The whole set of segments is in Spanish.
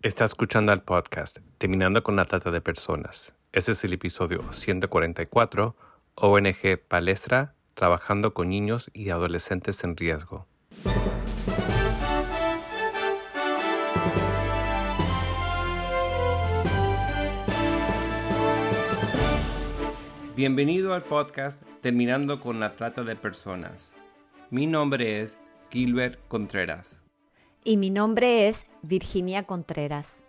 Está escuchando al podcast Terminando con la Trata de Personas. Ese es el episodio 144, ONG Palestra, trabajando con niños y adolescentes en riesgo. Bienvenido al podcast Terminando con la Trata de Personas. Mi nombre es Gilbert Contreras. Y mi nombre es Virginia Contreras.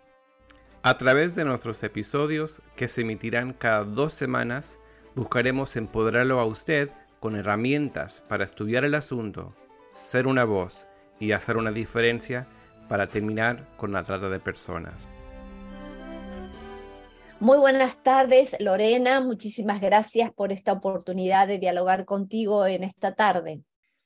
A través de nuestros episodios, que se emitirán cada dos semanas, buscaremos empoderarlo a usted con herramientas para estudiar el asunto, ser una voz y hacer una diferencia para terminar con la trata de personas. Muy buenas tardes, Lorena. Muchísimas gracias por esta oportunidad de dialogar contigo en esta tarde.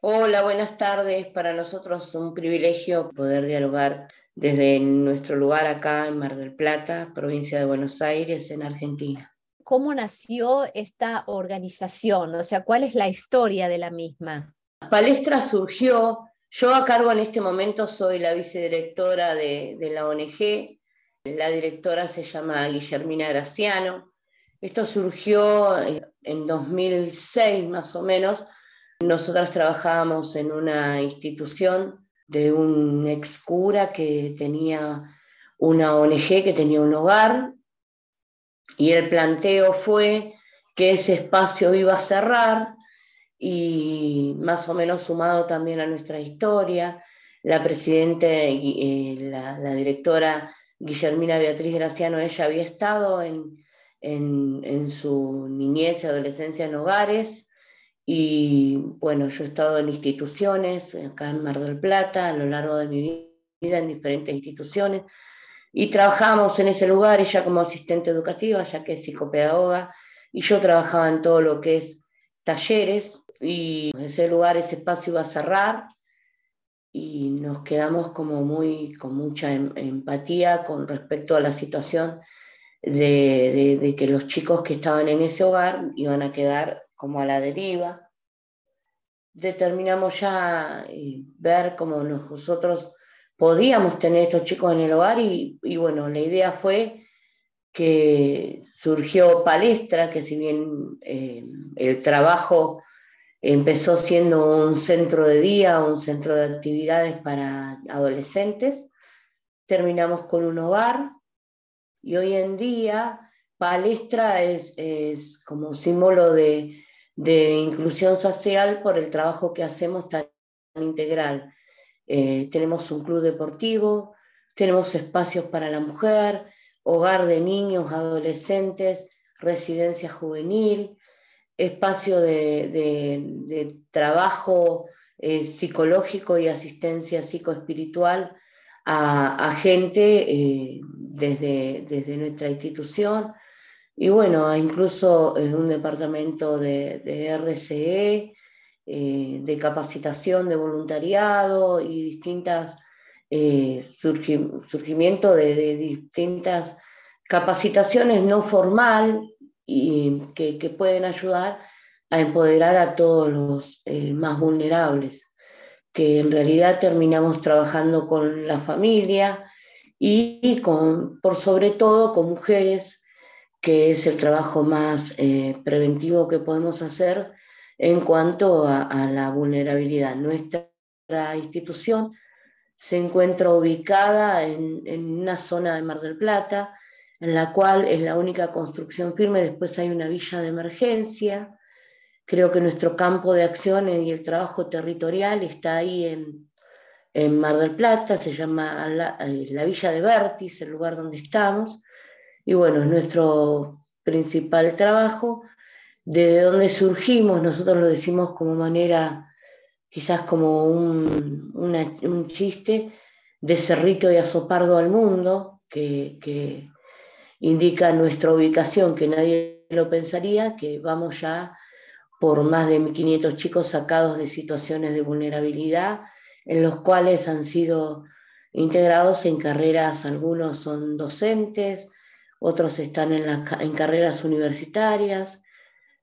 Hola, buenas tardes. Para nosotros es un privilegio poder dialogar desde nuestro lugar acá en Mar del Plata, provincia de Buenos Aires, en Argentina. ¿Cómo nació esta organización? O sea, ¿cuál es la historia de la misma? Palestra surgió, yo a cargo en este momento soy la vicedirectora de, de la ONG, la directora se llama Guillermina Graciano. Esto surgió en 2006 más o menos, nosotras trabajábamos en una institución de un ex cura que tenía una ONG, que tenía un hogar, y el planteo fue que ese espacio iba a cerrar y más o menos sumado también a nuestra historia, la presidenta, eh, la, directora Guillermina Beatriz Graciano, ella había estado en, en su niñez y adolescencia en hogares y bueno, yo he estado en instituciones, acá en Mar del Plata, a lo largo de mi vida, en diferentes instituciones, y trabajamos en ese lugar, ella como asistente educativa, ya que es psicopedagoga, y yo trabajaba en todo lo que es talleres, y ese lugar, ese espacio iba a cerrar, y nos quedamos como muy, con mucha em, empatía con respecto a la situación de, de que los chicos que estaban en ese hogar iban a quedar como a la deriva. Determinamos ya eh, ver cómo nosotros podíamos tener estos chicos en el hogar y, bueno, la idea fue que surgió Palestra, que si bien eh, el trabajo empezó siendo un centro de día, un centro de actividades para adolescentes, terminamos con un hogar y hoy en día Palestra es, es como símbolo de, de inclusión social por el trabajo que hacemos tan integral. Eh, tenemos un club deportivo, tenemos espacios para la mujer, hogar de niños, adolescentes, residencia juvenil, espacio de, trabajo eh, psicológico y asistencia psicoespiritual a, a gente eh, desde, desde nuestra institución y bueno, incluso en un departamento de, RCE, eh, de capacitación de voluntariado y distintas eh, surgimiento de, distintas capacitaciones no formal y que, pueden ayudar a empoderar a todos los eh, más vulnerables, que en realidad terminamos trabajando con la familia y con, por sobre todo con mujeres que es el trabajo más eh, preventivo que podemos hacer en cuanto a, la vulnerabilidad. Nuestra institución se encuentra ubicada en, una zona de Mar del Plata, en la cual es la única construcción firme, después hay una villa de emergencia. Creo que nuestro campo de acción y el trabajo territorial está ahí en, Mar del Plata, se llama la, eh, la Villa de Vertis, el lugar donde estamos y bueno, es nuestro principal trabajo. De donde surgimos, nosotros lo decimos como manera, quizás como un, un chiste, de Cerrito y Azopardo al mundo, que, que indica nuestra ubicación, que nadie lo pensaría, que vamos ya por más de 1.500 chicos sacados de situaciones de vulnerabilidad, en los cuales han sido integrados en carreras, algunos son docentes, otros están en, carreras universitarias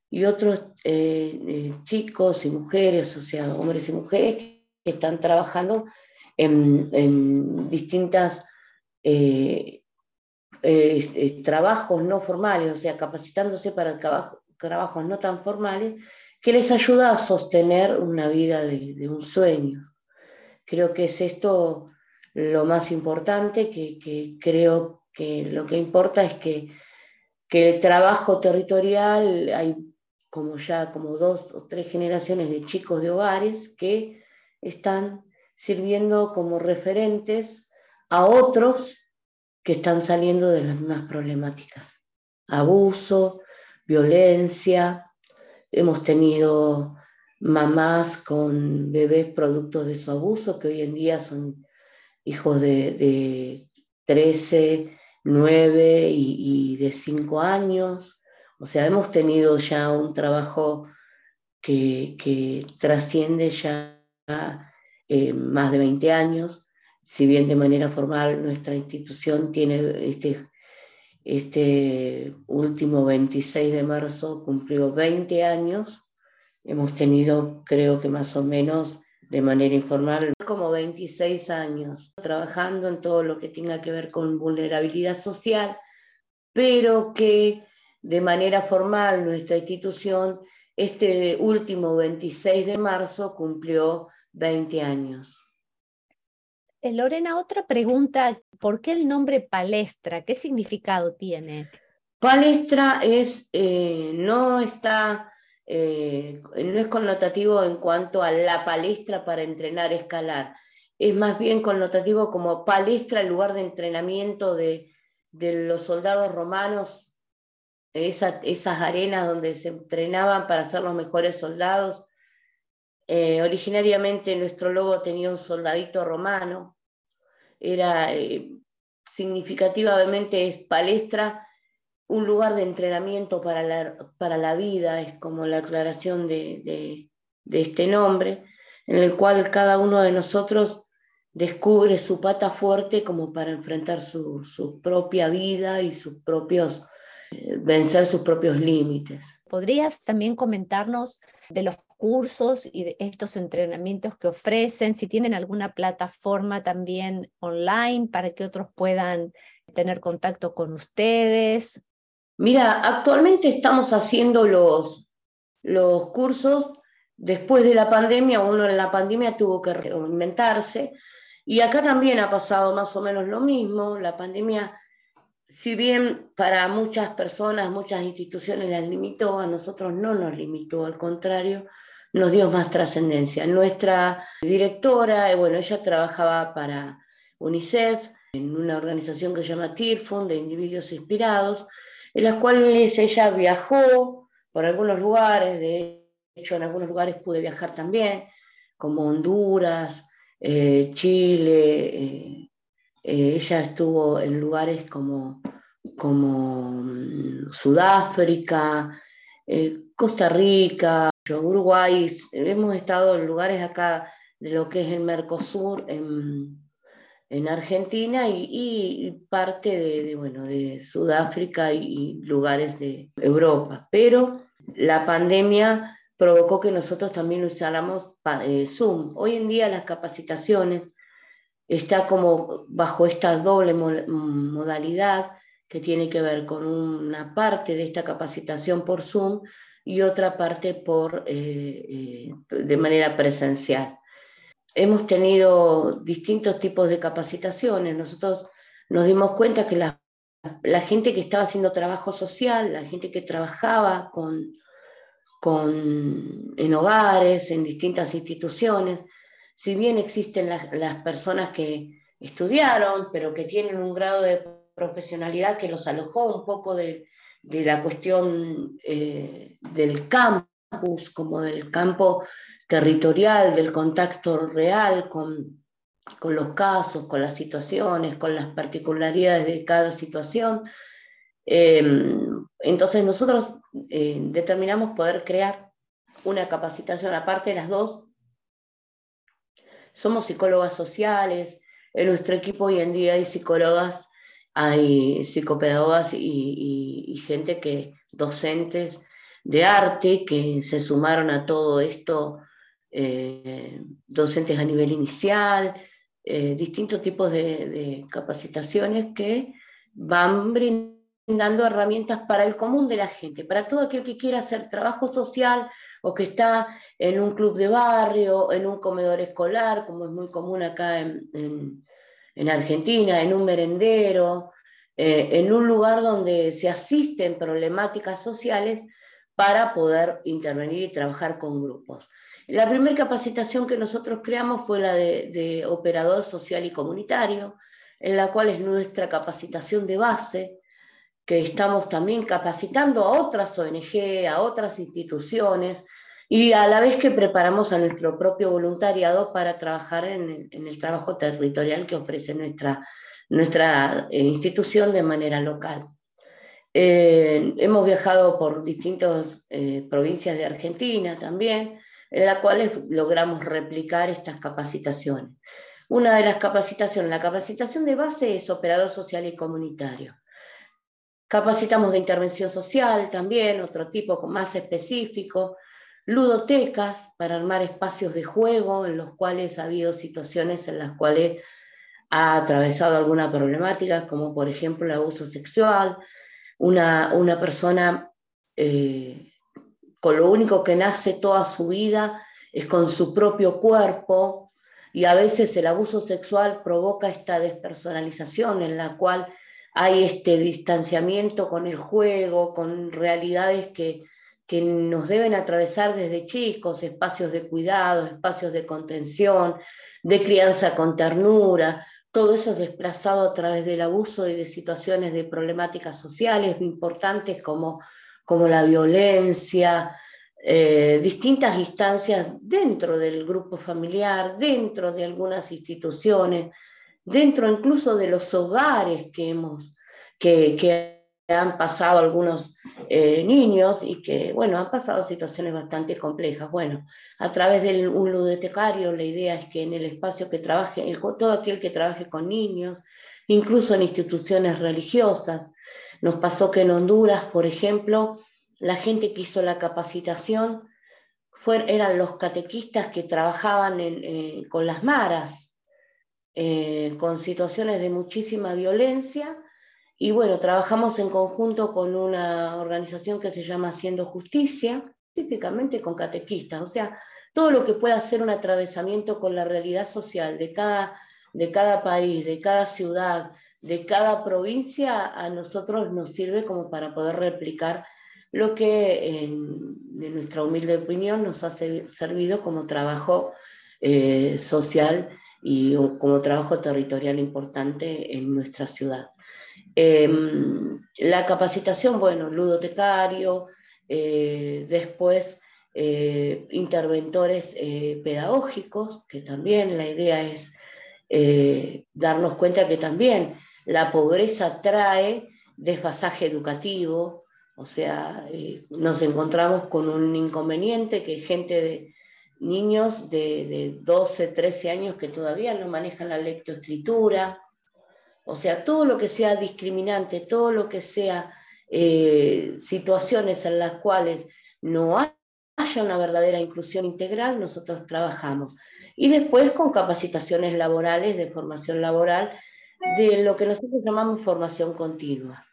y otros eh, eh, chicos y mujeres, o sea, hombres y mujeres que están trabajando en, distintas eh, trabajos no formales, o sea, capacitándose para trabajos no tan formales, que les ayuda a sostener una vida de, un sueño. Creo que es esto lo más importante, que, creo que lo que importa es que, que el trabajo territorial, hay como ya como dos o tres generaciones de chicos de hogares que están sirviendo como referentes a otros que están saliendo de las mismas problemáticas. Abuso, violencia, hemos tenido mamás con bebés productos de su abuso que hoy en día son hijos de, 13, 9 y, de 5 años. O sea, hemos tenido ya un trabajo que, trasciende ya eh, más de 20 años, si bien de manera formal nuestra institución tiene este, este último 26 de marzo cumplió 20 años, hemos tenido creo que más o menos de manera informal como 26 años trabajando en todo lo que tenga que ver con vulnerabilidad social, pero que de manera formal nuestra institución este último 26 de marzo cumplió 20 años. Eh, Lorena, otra pregunta, ¿por qué el nombre palestra? ¿Qué significado tiene? Palestra es, eh, no está, eh, no es connotativo en cuanto a la palestra para entrenar escalar, es más bien connotativo como palestra, el lugar de entrenamiento de, los soldados romanos esas arenas donde se entrenaban para ser los mejores soldados. Eh, originariamente nuestro logo tenía un soldadito romano, era eh, significativamente es palestra, un lugar de entrenamiento para la, para la vida, es como la aclaración de, este nombre, en el cual cada uno de nosotros descubre su pata fuerte como para enfrentar su, su propia vida y sus propios vencer sus propios límites. ¿Podrías también comentarnos de los cursos y de estos entrenamientos que ofrecen, si tienen alguna plataforma también online para que otros puedan tener contacto con ustedes? Mira, actualmente estamos haciendo los, los cursos. Después de la pandemia, uno en la pandemia tuvo que reinventarse. Y acá también ha pasado más o menos lo mismo, la pandemia si bien para muchas personas, muchas instituciones las limitó, a nosotros no nos limitó, al contrario, nos dio más trascendencia. Nuestra directora, eh, bueno, ella trabajaba para UNICEF, en una organización que se llama TIRFUN, de individuos inspirados, en las cuales ella viajó por algunos lugares, de hecho en algunos lugares pude viajar también, como Honduras, eh, Chile, eh, eh, ella estuvo en lugares como, como mm, Sudáfrica, Costa Rica, Uruguay, hemos estado en lugares acá de lo que es el Mercosur, en, Argentina y, parte de, bueno, de Sudáfrica y, lugares de Europa. Pero la pandemia provocó que nosotros también usáramos eh, Zoom. Hoy en día las capacitaciones está como bajo esta doble modalidad que tiene que ver con una parte de esta capacitación por Zoom y otra parte por, eh, eh, de manera presencial. Hemos tenido distintos tipos de capacitaciones. Nosotros nos dimos cuenta que la, gente que estaba haciendo trabajo social, la gente que trabajaba con, con, en hogares, en distintas instituciones, si bien existen las, personas que estudiaron, pero que tienen un grado de profesionalidad que los alojó un poco de, la cuestión eh, del campus, como del campo territorial, del contacto real con, los casos, con las situaciones, con las particularidades de cada situación. Em, entonces nosotros eh, determinamos poder crear una capacitación aparte de las dos somos psicólogas sociales, en nuestro equipo hoy en día hay psicólogas, hay psicopedagogas y, gente que, docentes de arte que se sumaron a todo esto, eh, docentes a nivel inicial, eh, distintos tipos de, capacitaciones que van brindando herramientas para el común de la gente, para todo aquel que quiera hacer trabajo social o que está en un club de barrio, en un comedor escolar, como es muy común acá en, Argentina, en un merendero, eh, en un lugar donde se asisten problemáticas sociales para poder intervenir y trabajar con grupos. La primera capacitación que nosotros creamos fue la de, operador social y comunitario, en la cual es nuestra capacitación de base, que estamos también capacitando a otras ONG, a otras instituciones, y a la vez que preparamos a nuestro propio voluntariado para trabajar en el, trabajo territorial que ofrece nuestra, nuestra eh, institución de manera local. Eh, hemos viajado por distintas eh, provincias de Argentina también, en las cuales logramos replicar estas capacitaciones. Una de las capacitaciones, la capacitación de base es operador social y comunitario. Capacitamos de intervención social también, otro tipo más específico, ludotecas para armar espacios de juego en los cuales ha habido situaciones en las cuales ha atravesado alguna problemática, como por ejemplo el abuso sexual, una, una persona eh, con lo único que nace toda su vida es con su propio cuerpo y a veces el abuso sexual provoca esta despersonalización en la cual hay este distanciamiento con el juego, con realidades que, que nos deben atravesar desde chicos, espacios de cuidado, espacios de contención, de crianza con ternura, todo eso es desplazado a través del abuso y de situaciones de problemáticas sociales importantes como como la violencia, eh, distintas instancias dentro del grupo familiar, dentro de algunas instituciones, dentro incluso de los hogares que hemos, que, han pasado algunos eh, niños y que, bueno, han pasado situaciones bastante complejas. Bueno, a través de un ludotecario la idea es que en el espacio que trabaje, todo aquel que trabaje con niños, incluso en instituciones religiosas, nos pasó que en Honduras, por ejemplo, la gente que hizo la capacitación eran los catequistas que trabajaban eh, con las maras, eh, con situaciones de muchísima violencia. Y bueno, trabajamos en conjunto con una organización que se llama Haciendo Justicia, típicamente con catequistas. O sea, todo lo que pueda hacer un atravesamiento con la realidad social de cada, de cada país, de cada ciudad, de cada provincia a nosotros nos sirve como para poder replicar lo que en, nuestra humilde opinión nos ha servido como trabajo eh, social y como trabajo territorial importante en nuestra ciudad. Em, la capacitación, bueno, ludotecario, eh, después eh, interventores pedagógicos, que también la idea es darnos cuenta que también la pobreza trae desfasaje educativo, o sea, eh, nos encontramos con un inconveniente que gente de niños de, 12, 13 años que todavía no manejan la lectoescritura, o sea, todo lo que sea discriminante, todo lo que sea eh, situaciones en las cuales no haya una verdadera inclusión integral, nosotros trabajamos. Y después con capacitaciones laborales, de formación laboral, de lo que nosotros llamamos formación continua,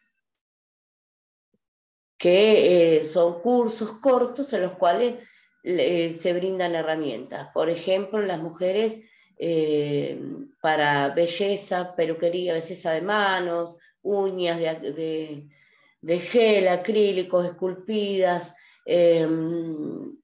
que eh, son cursos cortos en los cuales se brindan herramientas. Por ejemplo, las mujeres eh, para belleza, peluquería, belleza de manos, uñas de, gel, acrílicos, esculpidas, em,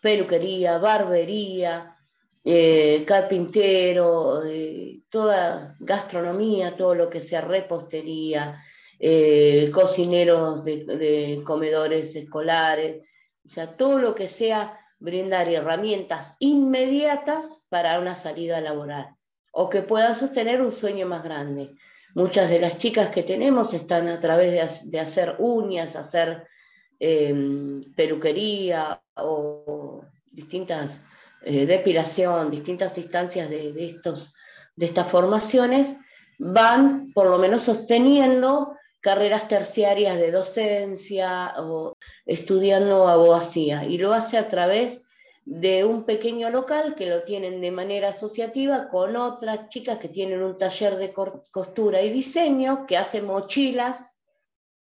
peluquería, barbería, eh, carpintero, eh, toda gastronomía, todo lo que sea repostería, eh, cocineros de, comedores escolares, o sea, todo lo que sea brindar herramientas inmediatas para una salida laboral o que puedan sostener un sueño más grande. Muchas de las chicas que tenemos están a través de, hacer uñas, hacer peluquería o distintas eh, depilación, distintas instancias de, estos, de estas formaciones, van por lo menos sosteniendo carreras terciarias de docencia o estudiando abogacía y lo hace a través de un pequeño local que lo tienen de manera asociativa con otras chicas que tienen un taller de costura y diseño, que hace mochilas,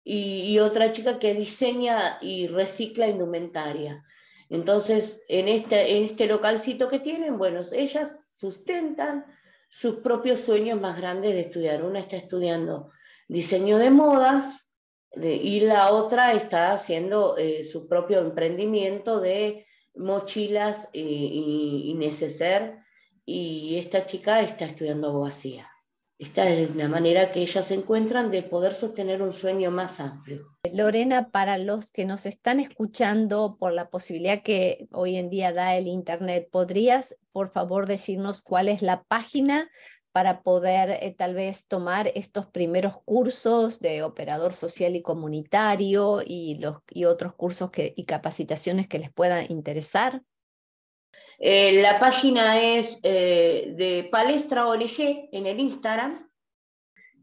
y, otra chica que diseña y recicla indumentaria. Entonces, en este, en este localcito que tienen, bueno, ellas sustentan sus propios sueños más grandes de estudiar. Una está estudiando diseño de modas y la otra está haciendo eh, su propio emprendimiento de mochilas y, y, neceser, y esta chica está estudiando abogacía. Esta es la manera que ellas encuentran de poder sostener un sueño más amplio. Lorena, para los que nos están escuchando por la posibilidad que hoy en día da el Internet, ¿podrías, por favor, decirnos cuál es la página para poder eh, tal vez tomar estos primeros cursos de operador social y comunitario y, los, y otros cursos que, y capacitaciones que les puedan interesar? Eh, la página es eh, de Palestra ONG en el Instagram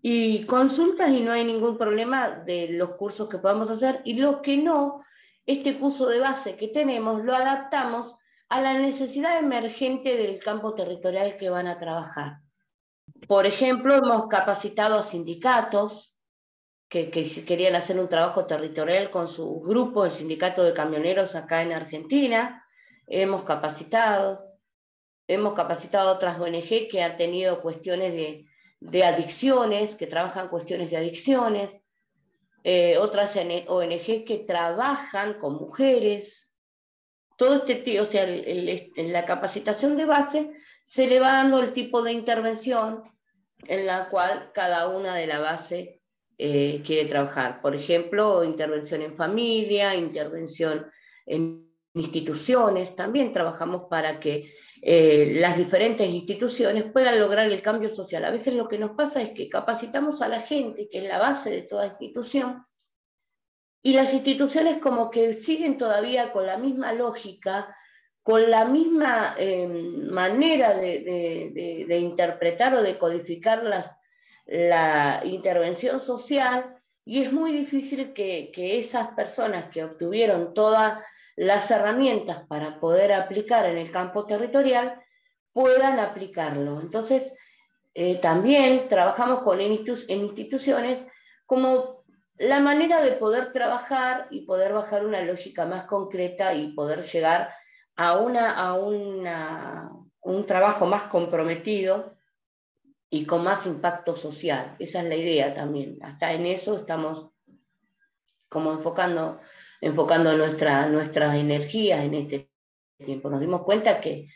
y consultas y no hay ningún problema de los cursos que podamos hacer y lo que no, este curso de base que tenemos lo adaptamos a la necesidad emergente del campo territorial que van a trabajar. Por ejemplo, hemos capacitado a sindicatos que, querían hacer un trabajo territorial con su grupo, el sindicato de camioneros acá en Argentina. Hemos capacitado, hemos capacitado otras ONG que han tenido cuestiones de, adicciones, que trabajan cuestiones de adicciones. Eh, otras ONG que trabajan con mujeres. Todo este tío, o sea, en la capacitación de base se le va dando el tipo de intervención en la cual cada una de la base eh, quiere trabajar. Por ejemplo, intervención en familia, intervención en instituciones. También trabajamos para que eh, las diferentes instituciones puedan lograr el cambio social. A veces lo que nos pasa es que capacitamos a la gente, que es la base de toda institución, y las instituciones como que siguen todavía con la misma lógica con la misma em, manera de, interpretar o de codificar la intervención social y es muy difícil que, esas personas que obtuvieron todas las herramientas para poder aplicar en el campo territorial puedan aplicarlo. Entonces, eh, también trabajamos con en instituciones como la manera de poder trabajar y poder bajar una lógica más concreta y poder llegar a, una, a un trabajo más comprometido y con más impacto social. Esa es la idea también. Hasta en eso estamos como enfocando, enfocando nuestra, nuestras energías en este tiempo. Nos dimos cuenta que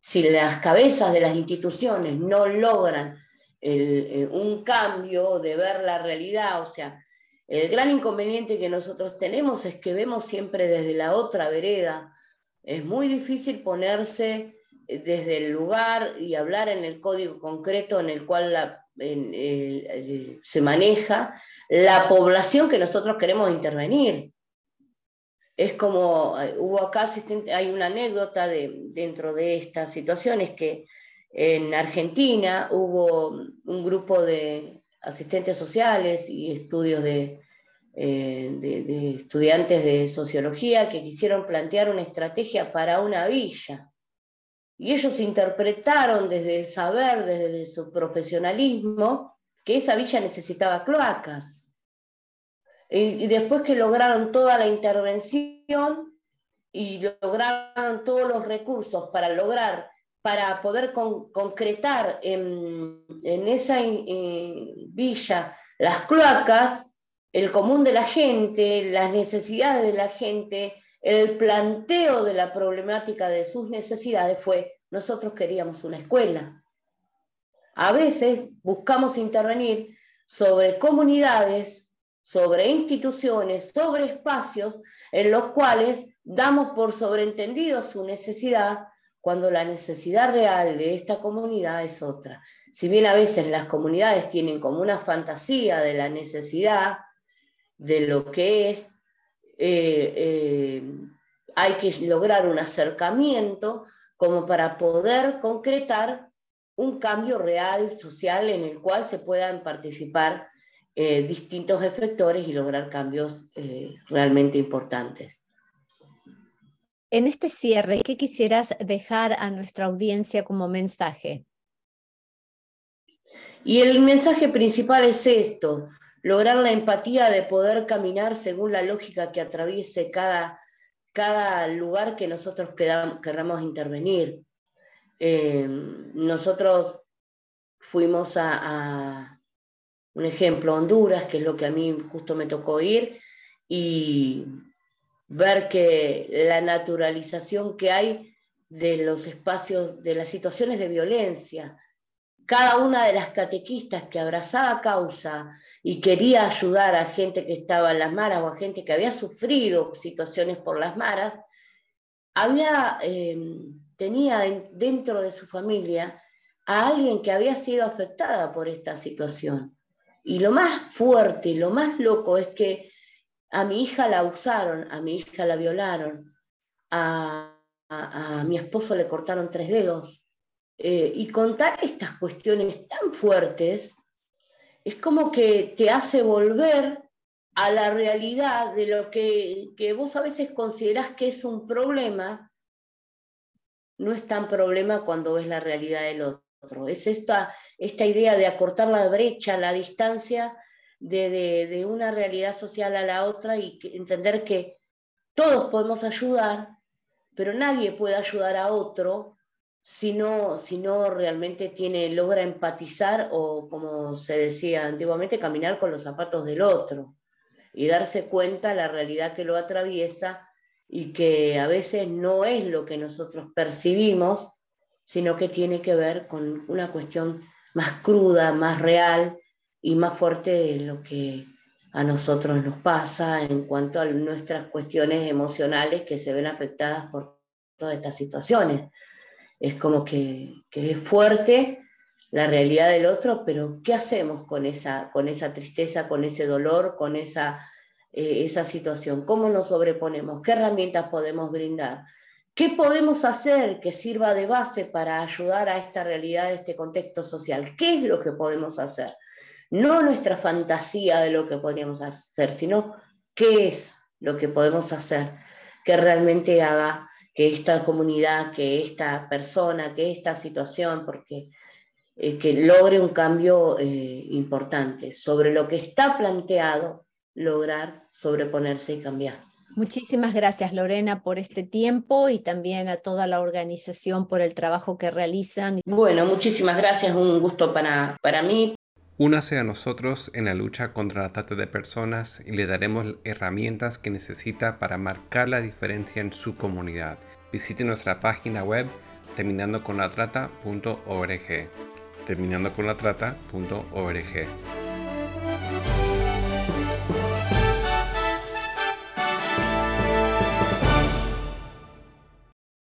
si las cabezas de las instituciones no logran eh, un cambio de ver la realidad, o sea, el gran inconveniente que nosotros tenemos es que vemos siempre desde la otra vereda, es muy difícil ponerse eh, desde el lugar y hablar en el código concreto en el cual se maneja la población que nosotros queremos intervenir. Es como, eh, hubo acá, hay una anécdota dentro de estas situaciones que en Argentina hubo un grupo de asistentes sociales y estudios de, eh, de, estudiantes de sociología que quisieron plantear una estrategia para una villa. Y ellos interpretaron desde el saber, desde su profesionalismo, que esa villa necesitaba cloacas. Y, después que lograron toda la intervención y lograron todos los recursos para lograr, para poder concretar en, esa eh, villa las cloacas, el común de la gente, las necesidades de la gente, el planteo de la problemática de sus necesidades fue, nosotros queríamos una escuela. A veces buscamos intervenir sobre comunidades, sobre instituciones, sobre espacios en los cuales damos por sobreentendido su necesidad cuando la necesidad real de esta comunidad es otra. Si bien a veces las comunidades tienen como una fantasía de la necesidad, de lo que es, eh, eh, hay que lograr un acercamiento como para poder concretar un cambio real social en el cual se puedan participar eh, distintos efectores y lograr cambios realmente importantes. En este cierre, ¿qué quisieras dejar a nuestra audiencia como mensaje? Y el mensaje principal es esto, lograr la empatía de poder caminar según la lógica que atraviese cada, cada lugar que nosotros queramos intervenir. Eh, nosotros fuimos a, un ejemplo, Honduras, que es lo que a mí justo me tocó ir, y ver que la naturalización que hay de los espacios, de las situaciones de violencia, cada una de las catequistas que abrazaba causa y quería ayudar a gente que estaba en las maras o a gente que había sufrido situaciones por las maras, había, em, tenía dentro de su familia a alguien que había sido afectada por esta situación. Y lo más fuerte, lo más loco es que a mi hija la usaron, a mi hija la violaron, a mi esposo le cortaron tres dedos, eh, y contar estas cuestiones tan fuertes es como que te hace volver a la realidad de lo que, que vos a veces considerás que es un problema, no es tan problema cuando ves la realidad del otro. Es esta, esta idea de acortar la brecha, la distancia de, de, una realidad social a la otra y entender que todos podemos ayudar, pero nadie puede ayudar a otro si no, si no realmente tiene, logra empatizar o, como se decía antiguamente, caminar con los zapatos del otro y darse cuenta de la realidad que lo atraviesa y que a veces no es lo que nosotros percibimos, sino que tiene que ver con una cuestión más cruda, más real y más fuerte de lo que a nosotros nos pasa en cuanto a nuestras cuestiones emocionales que se ven afectadas por todas estas situaciones es como que, es fuerte la realidad del otro, pero ¿qué hacemos con esa, con esa tristeza, con ese dolor, con esa, eh, esa situación? ¿Cómo nos sobreponemos? ¿Qué herramientas podemos brindar? ¿Qué podemos hacer que sirva de base para ayudar a esta realidad, a este contexto social? ¿Qué es lo que podemos hacer? No nuestra fantasía de lo que podríamos hacer, sino qué es lo que podemos hacer que realmente haga que esta comunidad, que esta persona, que esta situación, porque eh, que logre un cambio eh, importante sobre lo que está planteado, lograr sobreponerse y cambiar. Muchísimas gracias Lorena por este tiempo y también a toda la organización por el trabajo que realizan. Bueno, muchísimas gracias, un gusto para, para mí. Únase a nosotros en la lucha contra la trata de personas y le daremos herramientas que necesita para marcar la diferencia en su comunidad. Visite nuestra página web terminandoconlatrata.org. Terminandoconlatrata.org.